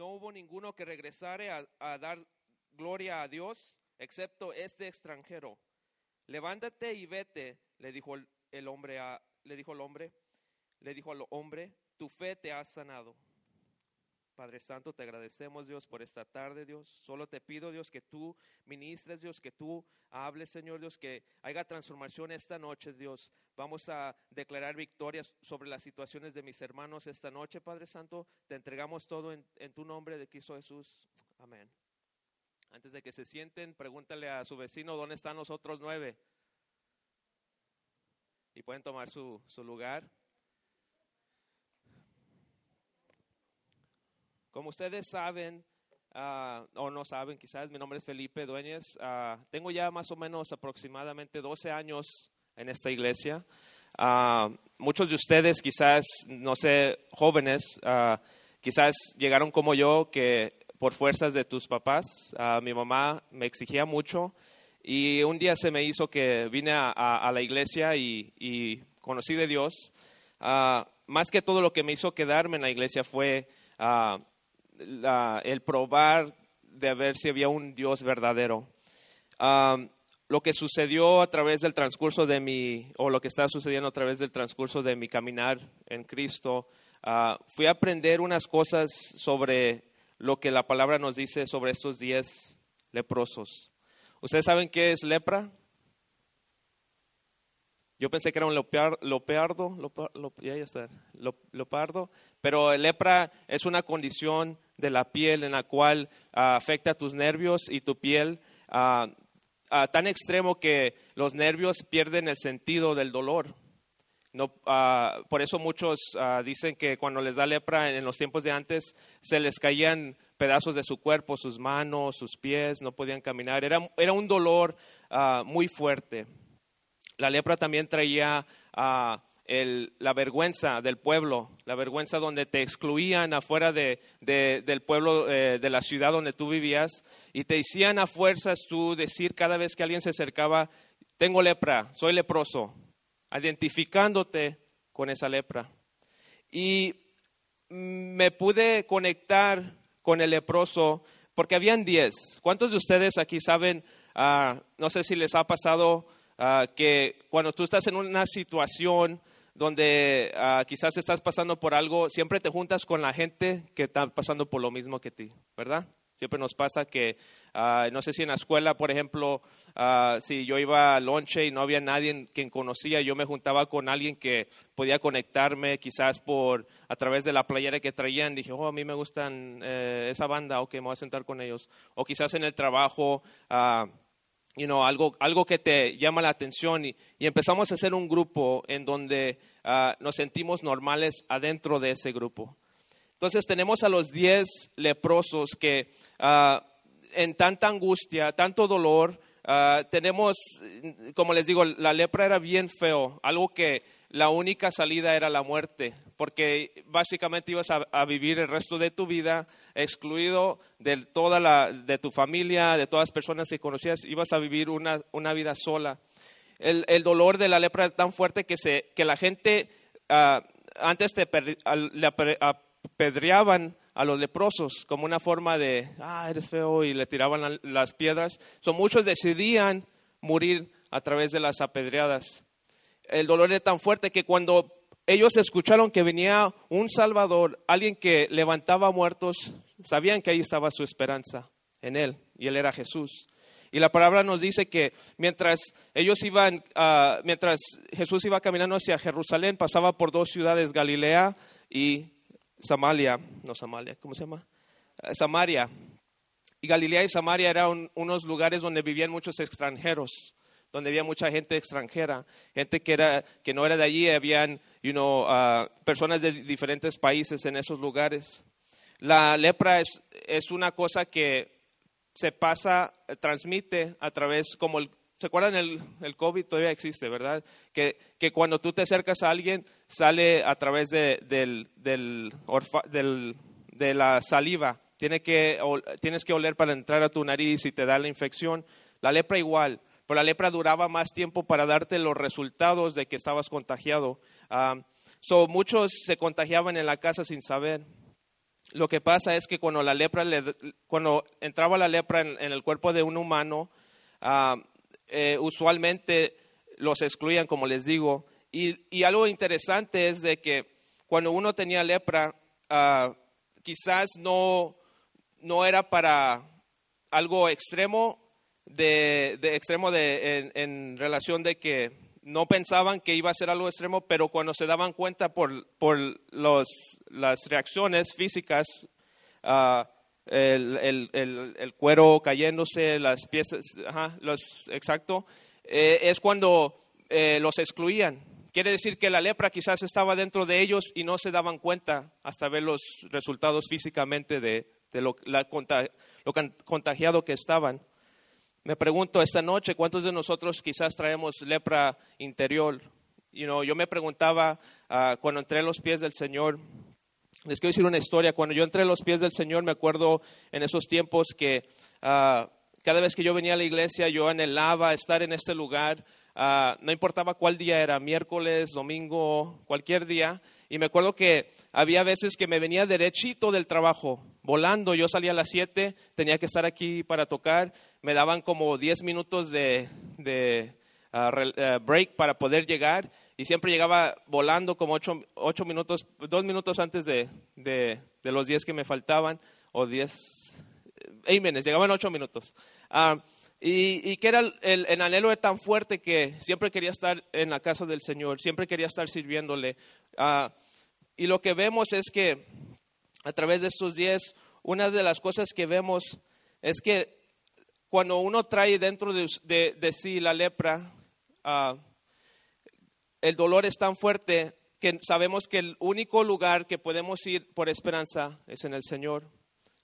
no hubo ninguno que regresare a, dar gloria a Dios, excepto este extranjero. Levántate y vete, le dijo el, el hombre a, le dijo el hombre, le dijo al hombre, tu fe te ha sanado. Padre Santo, te agradecemos, Dios, por esta tarde, Dios. Solo te pido, Dios, que tú ministres, Dios, que tú hables, Señor, Dios, que haya transformación esta noche, Dios. Vamos a declarar victorias sobre las situaciones de mis hermanos esta noche, Padre Santo. Te entregamos todo en, tu nombre de Cristo Jesús. Amén. Antes de que se sienten, pregúntale a su vecino dónde están los otros nueve. Y pueden tomar su, su lugar. Como ustedes saben, ah, o no saben, quizás mi nombre es Felipe Dueñez. Ah, tengo ya más o menos aproximadamente 12 años en esta iglesia. Ah, muchos de ustedes, quizás, no sé, jóvenes, quizás llegaron como yo, que por fuerzas de tus papás, mi mamá me exigía mucho y un día se me hizo que vine a, a- a la iglesia y, y conocí de Dios. Ah, más que todo lo que me hizo quedarme en la iglesia fue ah, el probar de ver si había un Dios verdadero. Lo que sucedió a través del transcurso de mi, o lo que está sucediendo a través del transcurso de mi caminar en Cristo, ah, fui a aprender unas cosas sobre lo que la palabra nos dice sobre estos diez leprosos. ¿Ustedes saben qué es lepra? Yo pensé que era un leopar- leopardo, leopa- lo- ya, ya está, lo- leopardo, pero lepra es una condición de la piel en la cual ah, afecta tus nervios y tu piel a tan extremo que los nervios pierden el sentido del dolor. No, por eso muchos dicen que cuando les da lepra en los tiempos de antes se les caían pedazos de su cuerpo, sus manos, sus pies, no podían caminar. Era, era un dolor muy fuerte. La lepra también traía el- la vergüenza del pueblo, la vergüenza donde te excluían afuera de, de- del pueblo, eh, de la ciudad donde tú vivías, y te hacían a fuerzas tú decir cada vez que alguien se acercaba, tengo lepra, soy leproso, identificándote con esa lepra. Y me pude conectar con el leproso porque habían diez. ¿Cuántos de ustedes aquí saben, ah, no sé si les ha pasado ah, que cuando tú estás en una situación donde ah, quizás estás pasando por algo, siempre te juntas con la gente que está pasando por lo mismo que ti, ¿verdad? Siempre nos pasa que, ah, no sé si en la escuela, por ejemplo, ah, si yo iba al lonche y no había nadie quien conocía, yo me juntaba con alguien que podía conectarme quizás por a través de la playera que traían. Dije, oh, a mí me gustan eh, esa banda, ok, me voy a sentar con ellos. O quizás en el trabajo, ah, you know, algo, algo que te llama la atención y empezamos a hacer un grupo en donde ah, nos sentimos normales adentro de ese grupo. Entonces tenemos a los diez leprosos que ah, en tanta angustia, tanto dolor, ah, tenemos, como les digo, la lepra era bien feo, algo que la única salida era la muerte, porque básicamente ibas a, a vivir el resto de tu vida excluido de toda la, de tu familia, de todas las personas que conocías, ibas a vivir una, una vida sola. El, dolor de la lepra era tan fuerte que, la gente ah, antes le apedreaban a los leprosos como una forma de, ah, eres feo, y le tiraban la- las piedras. So, muchos decidían morir a través de las apedreadas. El dolor era tan fuerte que cuando ellos escucharon que venía un Salvador, alguien que levantaba muertos, sabían que ahí estaba su esperanza en él, y él era Jesús. Y la palabra nos dice que mientras ellos iban, ah, mientras Jesús iba caminando hacia Jerusalén, pasaba por dos ciudades, Galilea y Samaria, no Samaria, ¿cómo se llama? Eh, Samaria. Y Galilea y Samaria eran unos lugares donde vivían muchos extranjeros, donde había mucha gente extranjera, gente que, era, que no era de allí, habían you ah, personas de diferentes países en esos lugares. La lepra es una cosa que se pasa, eh, transmite a través, como el, ¿se acuerdan el, el COVID? Todavía existe, ¿verdad? Que, que cuando tú te acercas a alguien, sale a través de, del, del, de la saliva. Tiene que, tienes que oler para entrar a tu nariz y te da la infección. La lepra igual, pero la lepra duraba más tiempo para darte los resultados de que estabas contagiado. Ah, so, muchos se contagiaban en la casa sin saber. Lo que pasa es que cuando la lepra, cuando entraba la lepra en, el cuerpo de un humano, eh, usualmente los excluían, como les digo. Y, algo interesante es de que cuando uno tenía lepra, ah, quizás no, no era para algo extremo, de, extremo de, en, relación de que no pensaban que iba a ser algo extremo, pero cuando se daban cuenta por, por los, las reacciones físicas, uh, el, el, el, cuero cayéndose, las piezas, ajá, los, exacto, eh, es cuando eh, los excluían. Quiere decir que la lepra quizás estaba dentro de ellos y no se daban cuenta hasta ver los resultados físicamente de, de lo, la, lo contagiado que estaban. Me pregunto esta noche, ¿cuántos de nosotros quizás traemos lepra interior? You know, yo me preguntaba uh, cuando entré en los pies del Señor, les quiero decir una historia, cuando yo entré en los pies del Señor me acuerdo en esos tiempos que uh, cada vez que yo venía a la iglesia yo anhelaba estar en este lugar, uh, no importaba cuál día era, miércoles, domingo, cualquier día, y me acuerdo que había veces que me venía derechito del trabajo, volando. Yo salía a las 7, tenía que estar aquí para tocar. Me daban como 10 minutos de, ah, ah, break para poder llegar. Y siempre llegaba volando como 8, minutos, 2 minutos antes de, los 10 que me faltaban. O 10, amen, llegaban 8 minutos. Ah, y, que era el, el, anhelo de tan fuerte que siempre quería estar en la casa del Señor, siempre quería estar sirviéndole. y lo que vemos es que a través de estos días, una de las cosas que vemos es que cuando uno trae dentro de, sí la lepra, ah, el dolor es tan fuerte que sabemos que el único lugar que podemos ir por esperanza es en el Señor.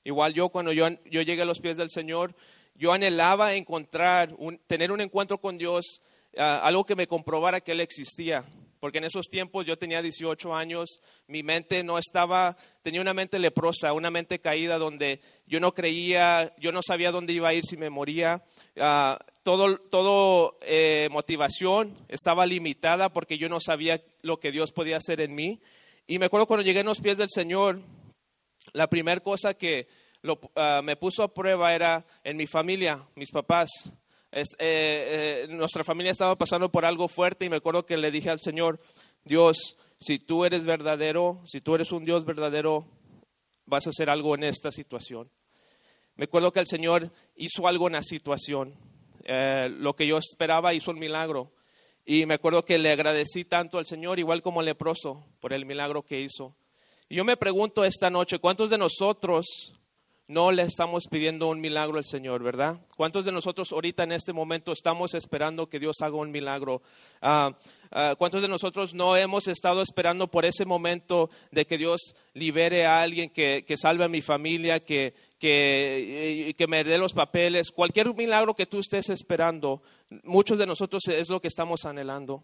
Igual yo cuando yo, llegué a los pies del Señor, yo anhelaba encontrar, tener un encuentro con Dios, ah, algo que me comprobara que Él existía porque en esos tiempos yo tenía 18 años, mi mente no estaba, tenía una mente leprosa, una mente caída donde yo no creía, yo no sabía dónde iba a ir si me moría. Uh, todo, todo eh, motivación estaba limitada porque yo no sabía lo que Dios podía hacer en mí. Y me acuerdo cuando llegué en los pies del Señor, la primera cosa que ah, me puso a prueba era en mi familia, mis papás. Eh, eh, nuestra familia estaba pasando por algo fuerte y me acuerdo que le dije al Señor, Dios, si tú eres verdadero, si tú eres un Dios verdadero, vas a hacer algo en esta situación. Me acuerdo que el Señor hizo algo en la situación. Eh, lo que yo esperaba hizo un milagro. Y me acuerdo que le agradecí tanto al Señor, igual como el leproso, por el milagro que hizo. Y yo me pregunto esta noche, ¿cuántos de nosotros no le estamos pidiendo un milagro al Señor, ¿verdad? ¿Cuántos de nosotros ahorita en este momento estamos esperando que Dios haga un milagro? Ah, ¿Cuántos de nosotros no hemos estado esperando por ese momento de que Dios libere a alguien, que, salve a mi familia, que, que, que me dé los papeles? Cualquier milagro que tú estés esperando, muchos de nosotros es lo que estamos anhelando.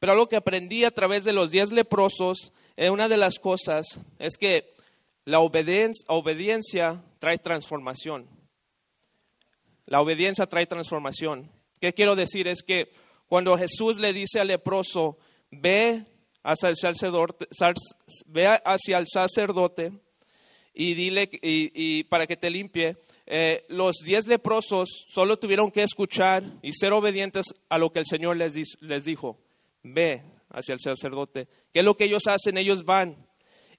Pero algo que aprendí a través de los diez leprosos, eh, una de las cosas es que la obediencia, trae transformación. La obediencia trae transformación. ¿Qué quiero decir? Es que cuando Jesús le dice al leproso, ve hacia el sacerdote, ve hacia el sacerdote y dile y, para que te limpie, eh, los diez leprosos solo tuvieron que escuchar y ser obedientes a lo que el Señor les, les dijo. Ve hacia el sacerdote. ¿Qué es lo que ellos hacen? Ellos van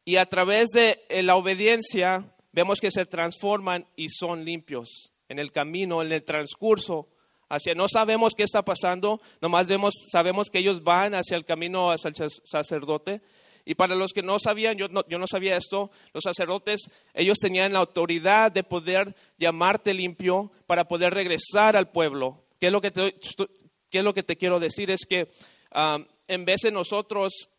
y a través de eh, la obediencia vemos que se transforman y son limpios en el camino, en el transcurso. Hacia, no sabemos qué está pasando, nomás vemos, sabemos que ellos van hacia el camino, hacia el sacerdote. Y para los que no sabían, yo no, yo no sabía esto, los sacerdotes, ellos tenían la autoridad de poder llamarte limpio para poder regresar al pueblo. ¿Qué es lo que te, qué es lo que te quiero decir? Es que ah, en vez de nosotros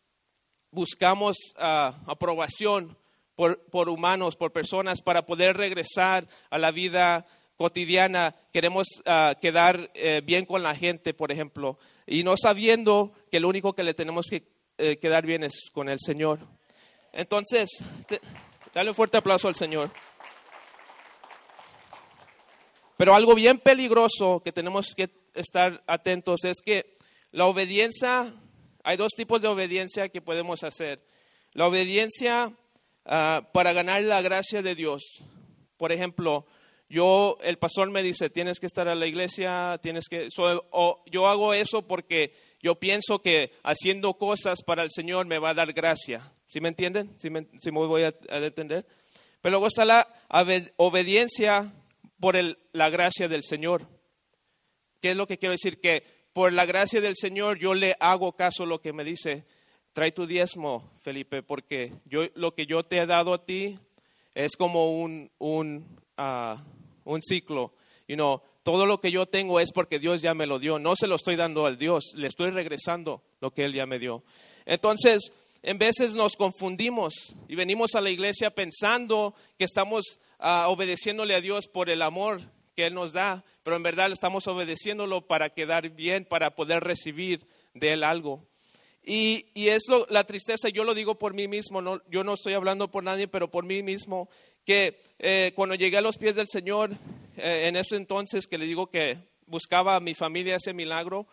buscamos ah, aprobación por, humanos, por personas, para poder regresar a la vida cotidiana. Queremos ah, quedar eh, bien con la gente, por ejemplo, y no sabiendo que lo único que le tenemos que eh, quedar bien es con el Señor. Entonces, dale un fuerte aplauso al Señor. Pero algo bien peligroso que tenemos que estar atentos es que la obediencia hay dos tipos de obediencia que podemos hacer. La obediencia ah, para ganar la gracia de Dios. Por ejemplo, yo, el pastor me dice, tienes que estar a la iglesia, tienes que, o yo hago eso porque yo pienso que haciendo cosas para el Señor me va a dar gracia. ¿Sí me entienden? ¿Sí me, voy a, entender? Pero luego está la obediencia por la gracia del Señor. ¿Qué es lo que quiero decir? Que por la gracia del Señor yo le hago caso a lo que me dice. Trae tu diezmo, Felipe, porque yo, lo que yo te he dado a ti es como un, un, ah, un ciclo. You know, todo lo que yo tengo es porque Dios ya me lo dio. No se lo estoy dando al Dios, le estoy regresando lo que Él ya me dio. Entonces, en veces nos confundimos y venimos a la iglesia pensando que estamos ah, obedeciéndole a Dios por el amor que Él nos da, pero en verdad estamos obedeciéndolo para quedar bien, para poder recibir de Él algo. Y, es la tristeza, yo lo digo por mí mismo, no, yo no estoy hablando por nadie, pero por mí mismo, que eh, cuando llegué a los pies del Señor, eh, en ese entonces que le digo que buscaba a mi familia ese milagro,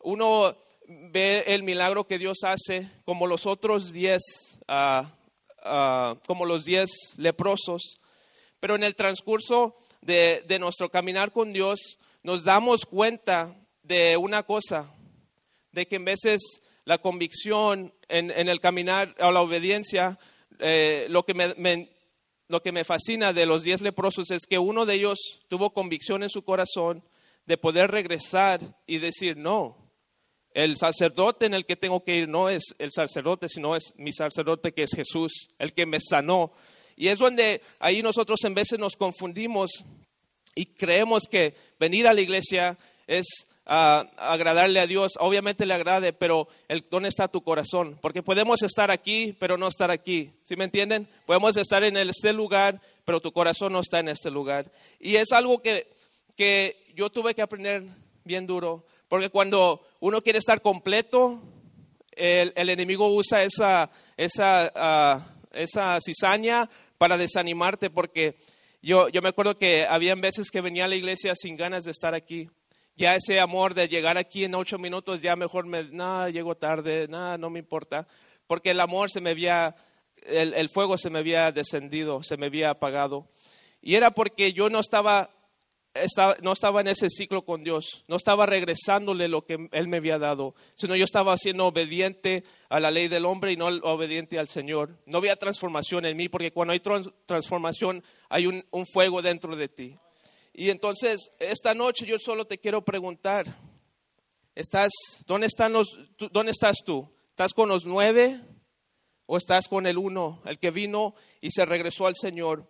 uno ve el milagro que Dios hace como los otros diez, ah, ah, como los diez leprosos, pero en el transcurso de, de nuestro caminar con Dios nos damos cuenta de una cosa, de que en veces la convicción en, el caminar o la obediencia, eh, lo, que me, lo que me fascina de los diez leprosos es que uno de ellos tuvo convicción en su corazón de poder regresar y decir, no, el sacerdote en el que tengo que ir no es el sacerdote, sino es mi sacerdote que es Jesús, el que me sanó. Y es donde ahí nosotros en veces nos confundimos y creemos que venir a la iglesia es agradarle a Dios, obviamente le agrade, pero el, ¿dónde está tu corazón? Porque podemos estar aquí, pero no estar aquí. ¿Sí me entienden? Podemos estar en este lugar, pero tu corazón no está en este lugar. Y es algo que, que yo tuve que aprender bien duro, porque cuando uno quiere estar completo, el, el enemigo usa esa, esa, uh, esa cizaña para desanimarte, porque yo, yo me acuerdo que había veces que venía a la iglesia sin ganas de estar aquí ya ese amor de llegar aquí en ocho minutos, ya mejor me, nada, llego tarde, nada, no me importa, porque el amor se me había, el, fuego se me había descendido, se me había apagado. Y era porque yo no estaba, no estaba en ese ciclo con Dios, no estaba regresándole lo que Él me había dado, sino yo estaba siendo obediente a la ley del hombre y no obediente al Señor. No había transformación en mí, porque cuando hay transformación hay un, un fuego dentro de ti. Y entonces, esta noche yo solo te quiero preguntar, ¿estás, dónde, están los, ¿dónde estás tú? ¿Estás con los nueve o estás con el uno, el que vino y se regresó al Señor?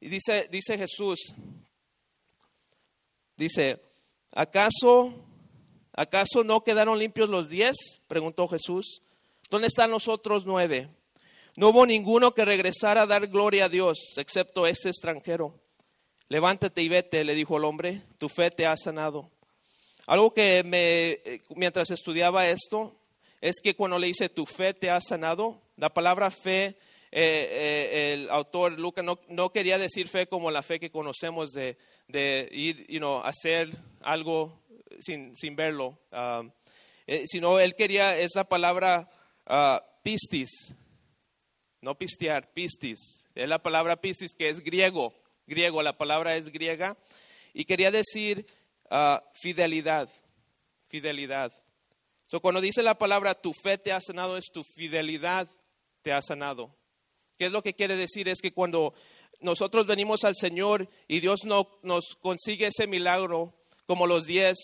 Y dice, dice Jesús, dice, ¿acaso, ¿acaso no quedaron limpios los diez? Preguntó Jesús. ¿Dónde están los otros nueve? No hubo ninguno que regresara a dar gloria a Dios, excepto este extranjero. Levántate y vete, le dijo el hombre, tu fe te ha sanado. Algo que me, mientras estudiaba esto, es que cuando le dice tu fe te ha sanado, la palabra fe, eh, eh, el autor Lucas no, quería decir fe como la fe que conocemos de, ir, you hacer algo sin, sin verlo, um, eh, sino él quería, es la palabra uh, pistis, no pistear, pistis, es la palabra pistis que es griego griego, la palabra es griega, y quería decir ah, fidelidad, fidelidad. So, cuando dice la palabra tu fe te ha sanado, es tu fidelidad te ha sanado. ¿Qué es lo que quiere decir? Es que cuando nosotros venimos al Señor y Dios no, nos consigue ese milagro, como los diez,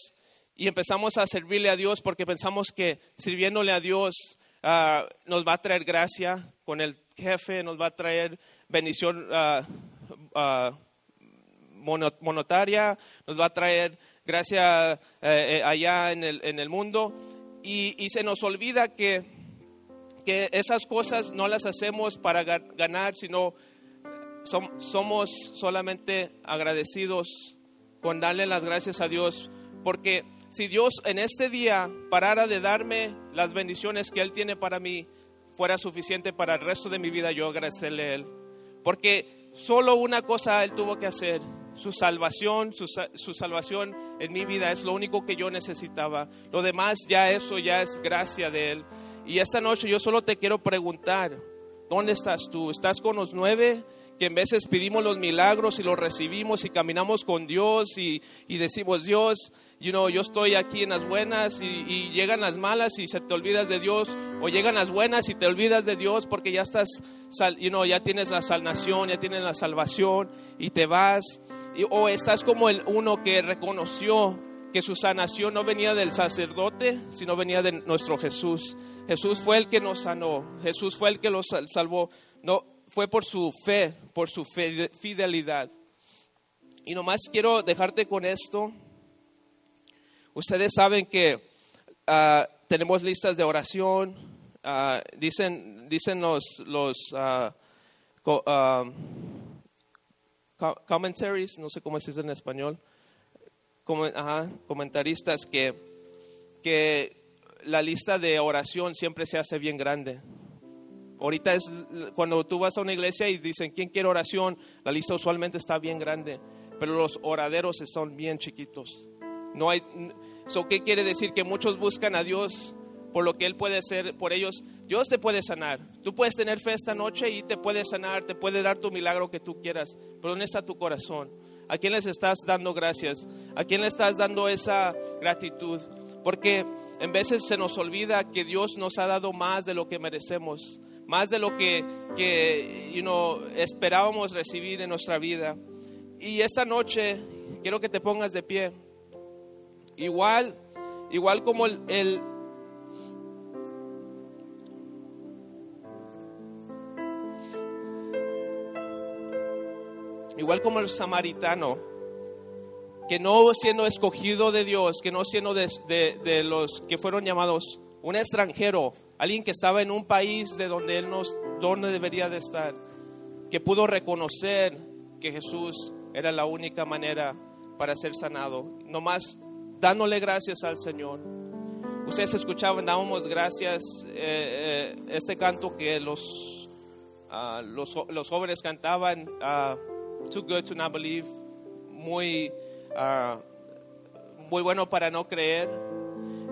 y empezamos a servirle a Dios porque pensamos que sirviéndole a Dios ah, nos va a traer gracia con el jefe, nos va a traer bendición uh, uh, monetaria, nos va a traer gracia eh, eh, allá en el, en el mundo y, se nos olvida que, que esas cosas no las hacemos para ganar, sino somos solamente agradecidos con darle las gracias a Dios, porque si Dios en este día parara de darme las bendiciones que Él tiene para mí, fuera suficiente para el resto de mi vida yo agradecerle a Él. Porque Solo una cosa Él tuvo que hacer, su salvación, su, salvación en mi vida es lo único que yo necesitaba. Lo demás ya eso ya es gracia de Él. Y esta noche yo solo te quiero preguntar, ¿Dónde estás tú? ¿Estás con los nueve? que en veces pedimos los milagros y los recibimos y caminamos con Dios y, decimos, Dios, you know, yo estoy aquí en las buenas y, llegan las malas y se te olvidas de Dios, o llegan las buenas y te olvidas de Dios porque ya estás, you ya tienes la salvación, ya tienes la salvación y te vas, o estás como el uno que reconoció que su sanación no venía del sacerdote, sino venía de nuestro Jesús. Jesús fue el que nos sanó, Jesús fue el que los salvó. No, fue por su fe, por su fidelidad. Y nomás quiero dejarte con esto. Ustedes saben que ah, tenemos listas de oración. Ah, dicen, dicen los, los uh, commentaries, no sé cómo se dice en español, comentaristas que, que la lista de oración siempre se hace bien grande. Ahorita es cuando tú vas a una iglesia y dicen, ¿quién quiere oración? La lista usualmente está bien grande, pero los oraderos están bien chiquitos. No hay, ¿Qué quiere decir? Que muchos buscan a Dios por lo que Él puede hacer por ellos. Dios te puede sanar. Tú puedes tener fe esta noche y te puede sanar, te puede dar tu milagro que tú quieras. Pero ¿dónde está tu corazón? ¿A quién les estás dando gracias? ¿A quién le estás dando esa gratitud? Porque en veces se nos olvida que Dios nos ha dado más de lo que merecemos más de lo que, que esperábamos recibir en nuestra vida. Y esta noche quiero que te pongas de pie. Igual, igual como el igual como el samaritano, que no siendo escogido de Dios, que no siendo de, los que fueron llamados un extranjero, alguien que estaba en un país de donde él no donde debería de estar, que pudo reconocer que Jesús era la única manera para ser sanado, nomás dándole gracias al Señor. Ustedes escuchaban, dábamos gracias eh, eh, este canto que los, ah, los, los, jóvenes cantaban, uh, Too Good to Not Believe, muy, ah, muy bueno para no creer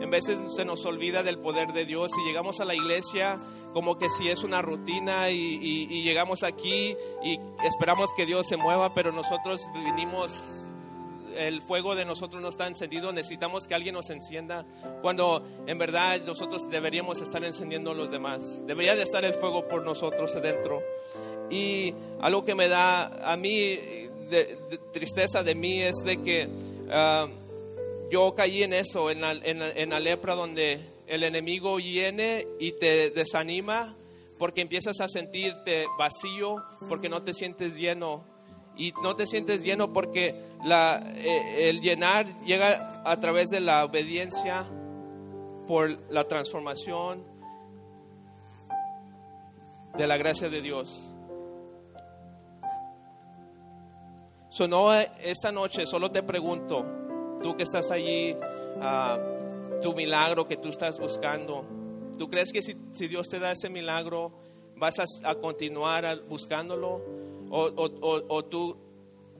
en veces se nos olvida del poder de Dios y llegamos a la iglesia como que si es una rutina y, llegamos aquí y esperamos que Dios se mueva, pero nosotros vinimos el fuego de nosotros no está encendido, necesitamos que alguien nos encienda, cuando en verdad nosotros deberíamos estar encendiendo a los demás. Debería de estar el fuego por nosotros adentro. Y algo que me da a mí de, tristeza de mí es de que ah, yo caí en eso, en la, en, la, lepra donde el enemigo viene y te desanima porque empiezas a sentirte vacío, porque no te sientes lleno. Y no te sientes lleno porque la, eh, el llenar llega a través de la obediencia por la transformación de la gracia de Dios. So, no, esta noche solo te pregunto, tú que estás allí, ah, tu milagro que tú estás buscando, ¿tú crees que si, Dios te da ese milagro vas a, continuar buscándolo? O, tú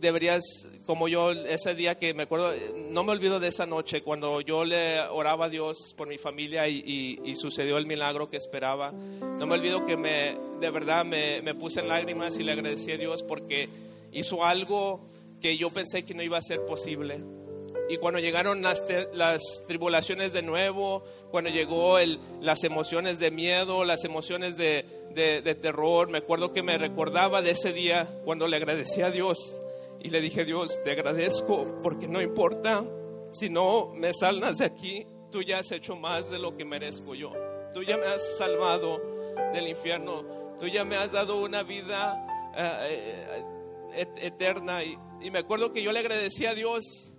deberías, como yo ese día que me acuerdo, no me olvido de esa noche cuando yo le oraba a Dios por mi familia y, sucedió el milagro que esperaba. No me olvido que me, de verdad me, me, puse en lágrimas y le agradecí a Dios porque hizo algo que yo pensé que no iba a ser posible. Y cuando llegaron las, las tribulaciones de nuevo, cuando llegó el, las emociones de miedo, las emociones de, de, terror, me acuerdo que me recordaba de ese día cuando le agradecí a Dios y le dije, Dios, te agradezco porque no importa si no me salgas de aquí, tú ya has hecho más de lo que merezco yo. Tú ya me has salvado del infierno, tú ya me has dado una vida eh, eterna. Y, me acuerdo que yo le agradecí a Dios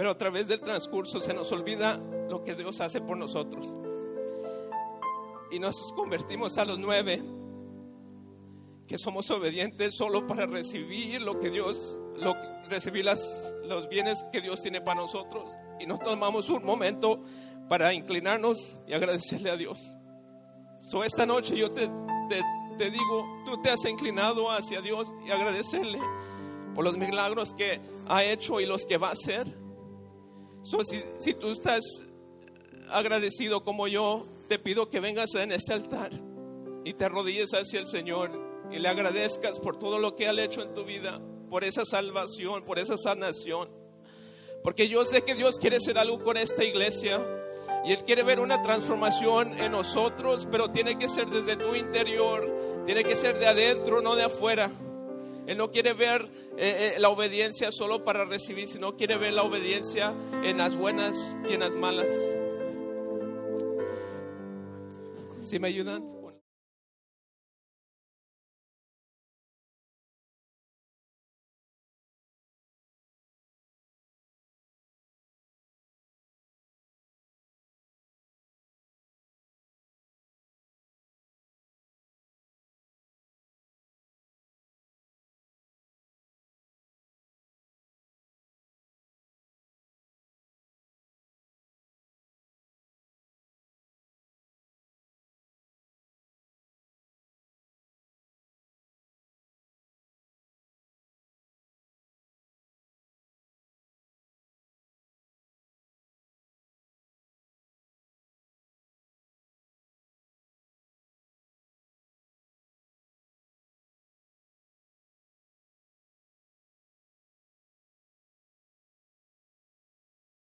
pero a través del transcurso se nos olvida lo que Dios hace por nosotros. Y nos convertimos a los nueve, que somos obedientes solo para recibir lo que Dios, lo, recibir las, los bienes que Dios tiene para nosotros. Y nos tomamos un momento para inclinarnos y agradecerle a Dios. So, esta noche yo te, te digo, tú te has inclinado hacia Dios y agradecerle por los milagros que ha hecho y los que va a hacer si, tú estás agradecido como yo, te pido que vengas en este altar y te arrodilles hacia el Señor y le agradezcas por todo lo que ha hecho en tu vida, por esa salvación, por esa sanación. Porque yo sé que Dios quiere hacer algo con esta iglesia y Él quiere ver una transformación en nosotros, pero tiene que ser desde tu interior, tiene que ser de adentro, no de afuera. Él no quiere ver eh, eh, la obediencia solo para recibir, sino quiere ver la obediencia en las buenas y en las malas. ¿Sí me ayudan?